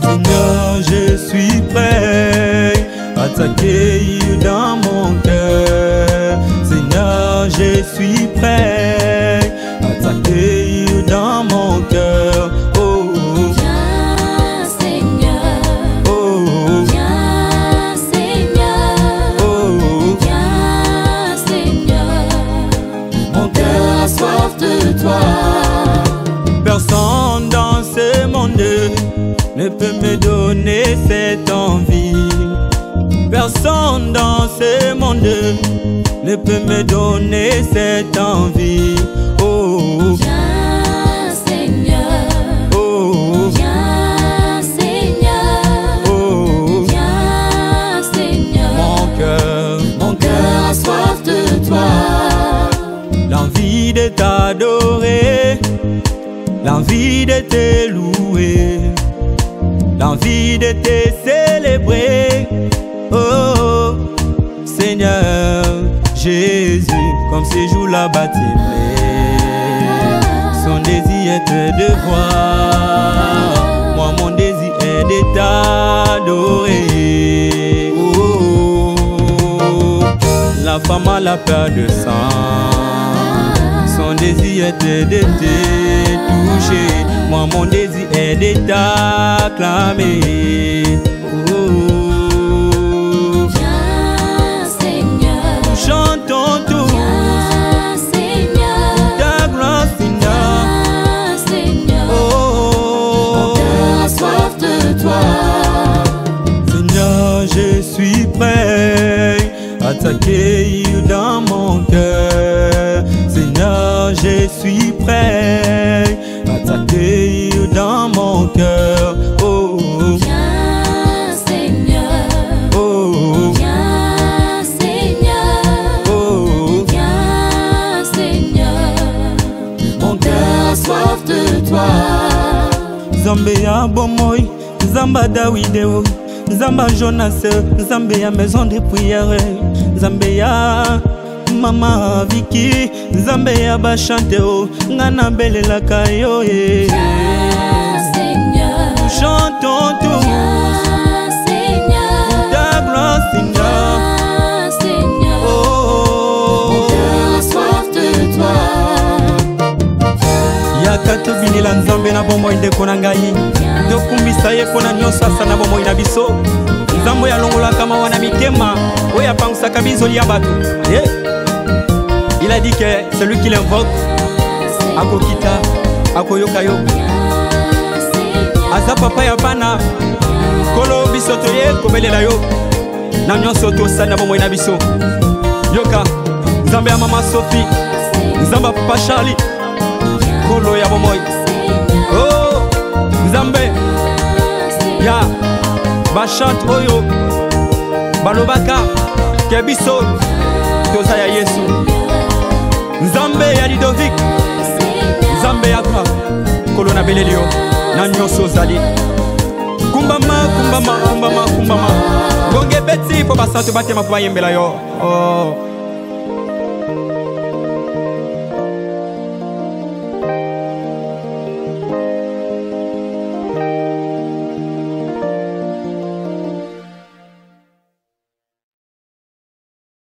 Seigneur, je suis prêt à t'accueillir dans mon cœur. Seigneur, je suis prêt. Ne peut me donner cette envie. Oh, Viens Seigneur, oh, viens Seigneur, oh, viens Seigneur. mon cœur, mon cœur a soif de toi. L'envie de t'adorer, l'envie de te louer, l'envie de te célébrer. Comme ces jours là bâtimés, son désir est de voir. Moi, mon désir est de t'adorer. Oh, la femme a la peur de sang. Son désir est de te toucher. Moi, mon désir est de t'acclamer. Dans mon cœur. Seigneur, je suis prêt à t'accueillir dans mon cœur. Oh, Viens Seigneur, oh, viens Seigneur, oh, viens Seigneur. mon cœur soif de toi. Nzambe ya bomoi, Nzamba Dawideo, Nzamba Jonas, Nzambe ya maison de prière, Nzambe ya mama Viki, Nzambe ya bachanteo, nga nabelelaka yo ye. Nzambe na bomoi ndeko na ngai. Tokumbisa ye mpo na nyonso asa na bomoi na biso. Nzambe oyo alongolaka mawa na mitema oyo apangisaka bizoli ya bato. Il a dit que celui qui l'invoque akokita akoyoka yo. Aza papa ya bana. Nkolo biso toye kobelela yo. Na nyonso tosali na bomoi na biso. Yoka nzambe ya mama sofi nzambe ya papa charli nkolo ya bomoi ya bachante oyo balobaka ke biso toza ya yesu. Nzambe ya lidovik nzambe ya gloire nkolo na beleli yo na nyonso ozali. Kumbama kumbama kumbama kumbama. Ngonge ebeti mpo basantu batema mpo bayembela yo. Oh.